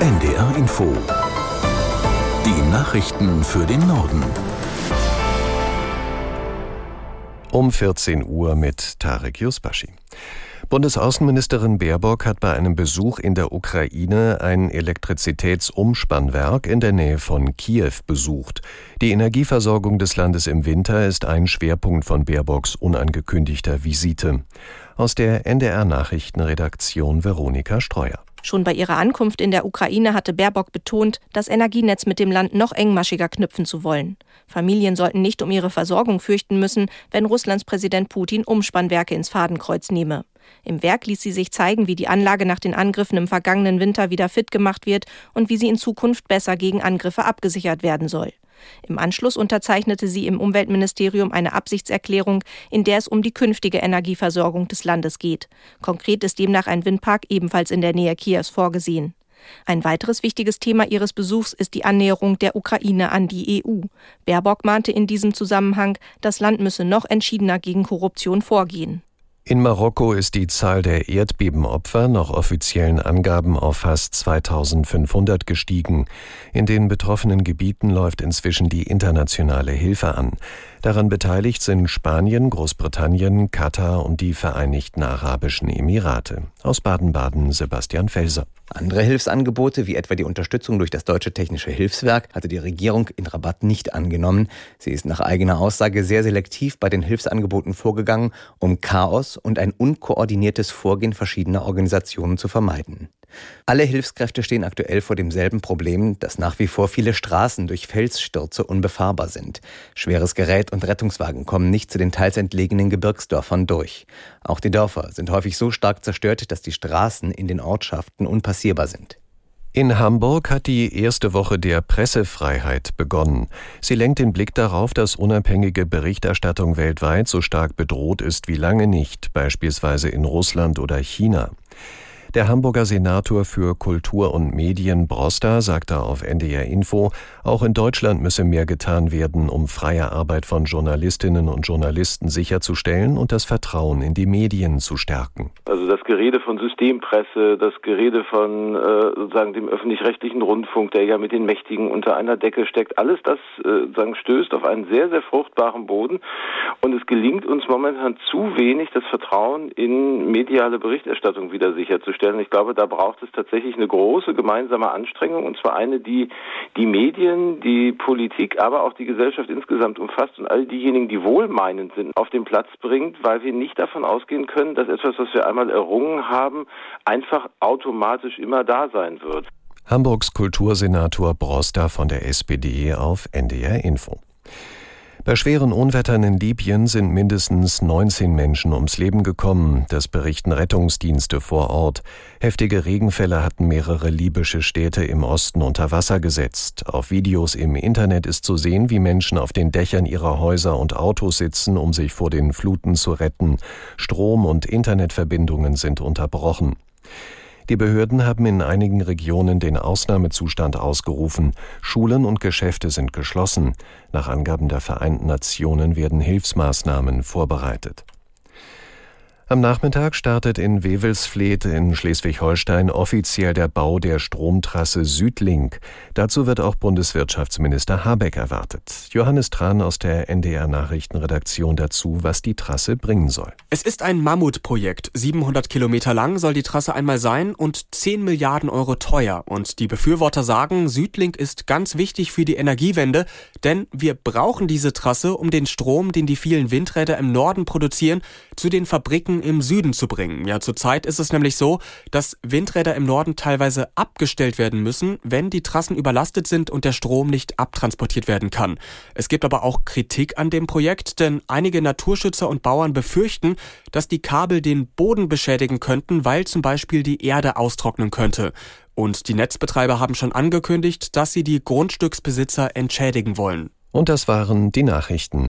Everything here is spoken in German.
NDR Info. Die Nachrichten für den Norden. Um 14 Uhr mit Tarek Yusbashi. Bundesaußenministerin Baerbock hat bei einem Besuch in der Ukraine ein Elektrizitätsumspannwerk in der Nähe von Kiew besucht. Die Energieversorgung des Landes im Winter ist ein Schwerpunkt von Baerbocks unangekündigter Visite. Aus der NDR Nachrichtenredaktion Veronika Streuer. Schon bei ihrer Ankunft in der Ukraine hatte Baerbock betont, das Energienetz mit dem Land noch engmaschiger knüpfen zu wollen. Familien sollten nicht um ihre Versorgung fürchten müssen, wenn Russlands Präsident Putin Umspannwerke ins Fadenkreuz nehme. Im Werk ließ sie sich zeigen, wie die Anlage nach den Angriffen im vergangenen Winter wieder fit gemacht wird und wie sie in Zukunft besser gegen Angriffe abgesichert werden soll. Im Anschluss unterzeichnete sie im Umweltministerium eine Absichtserklärung, in der es um die künftige Energieversorgung des Landes geht. Konkret ist demnach ein Windpark ebenfalls in der Nähe Kiews vorgesehen. Ein weiteres wichtiges Thema ihres Besuchs ist die Annäherung der Ukraine an die EU. Baerbock mahnte in diesem Zusammenhang, das Land müsse noch entschiedener gegen Korruption vorgehen. In Marokko ist die Zahl der Erdbebenopfer nach offiziellen Angaben auf fast 2500 gestiegen. In den betroffenen Gebieten läuft inzwischen die internationale Hilfe an. Daran beteiligt sind Spanien, Großbritannien, Katar und die Vereinigten Arabischen Emirate. Aus Baden-Baden Sebastian Felser. Andere Hilfsangebote, wie etwa die Unterstützung durch das Deutsche Technische Hilfswerk, hatte die Regierung in Rabatt nicht angenommen. Sie ist nach eigener Aussage sehr selektiv bei den Hilfsangeboten vorgegangen, um Chaos und ein unkoordiniertes Vorgehen verschiedener Organisationen zu vermeiden. Alle Hilfskräfte stehen aktuell vor demselben Problem, dass nach wie vor viele Straßen durch Felsstürze unbefahrbar sind. Schweres Gerät und Rettungswagen kommen nicht zu den teils entlegenen Gebirgsdörfern durch. Auch die Dörfer sind häufig so stark zerstört, dass die Straßen in den Ortschaften unpassierbar sind. In Hamburg hat die erste Woche der Pressefreiheit begonnen. Sie lenkt den Blick darauf, dass unabhängige Berichterstattung weltweit so stark bedroht ist wie lange nicht, beispielsweise in Russland oder China. Der Hamburger Senator für Kultur und Medien Broster sagte auf NDR Info, auch in Deutschland müsse mehr getan werden, um freie Arbeit von Journalistinnen und Journalisten sicherzustellen und das Vertrauen in die Medien zu stärken. Also das Gerede von Systempresse, das Gerede von äh, sozusagen dem öffentlich-rechtlichen Rundfunk, der ja mit den Mächtigen unter einer Decke steckt, alles das äh, stößt auf einen sehr, sehr fruchtbaren Boden und es gelingt uns momentan zu wenig, das Vertrauen in mediale Berichterstattung wieder sicherzustellen stellen. Ich glaube, da braucht es tatsächlich eine große gemeinsame Anstrengung und zwar eine, die die Medien, die Politik, aber auch die Gesellschaft insgesamt umfasst und all diejenigen, die wohlmeinend sind, auf den Platz bringt, weil wir nicht davon ausgehen können, dass etwas, was wir einmal errungen haben, einfach automatisch immer da sein wird. Hamburgs Kultursenator Broster von der SPD auf NDR Info. Bei schweren Unwettern in Libyen sind mindestens 19 Menschen ums Leben gekommen, das berichten Rettungsdienste vor Ort. Heftige Regenfälle hatten mehrere libysche Städte im Osten unter Wasser gesetzt. Auf Videos im Internet ist zu sehen, wie Menschen auf den Dächern ihrer Häuser und Autos sitzen, um sich vor den Fluten zu retten. Strom- und Internetverbindungen sind unterbrochen. Die Behörden haben in einigen Regionen den Ausnahmezustand ausgerufen. Schulen und Geschäfte sind geschlossen. Nach Angaben der Vereinten Nationen werden Hilfsmaßnahmen vorbereitet. Am Nachmittag startet in Wewelsfleth in Schleswig-Holstein offiziell der Bau der Stromtrasse Südlink. Dazu wird auch Bundeswirtschaftsminister Habeck erwartet. Johannes Tran aus der NDR Nachrichtenredaktion dazu, was die Trasse bringen soll. Es ist ein Mammutprojekt. 700 Kilometer lang soll die Trasse einmal sein und 10 Milliarden Euro teuer. Und die Befürworter sagen, Südlink ist ganz wichtig für die Energiewende, denn wir brauchen diese Trasse, um den Strom, den die vielen Windräder im Norden produzieren, zu den Fabriken Fabriken im Süden zu bringen. Ja, zurzeit ist es nämlich so, dass Windräder im Norden teilweise abgestellt werden müssen, wenn die Trassen überlastet sind und der Strom nicht abtransportiert werden kann. Es gibt aber auch Kritik an dem Projekt, denn einige Naturschützer und Bauern befürchten, dass die Kabel den Boden beschädigen könnten, weil zum Beispiel die Erde austrocknen könnte. Und die Netzbetreiber haben schon angekündigt, dass sie die Grundstücksbesitzer entschädigen wollen. Und das waren die Nachrichten.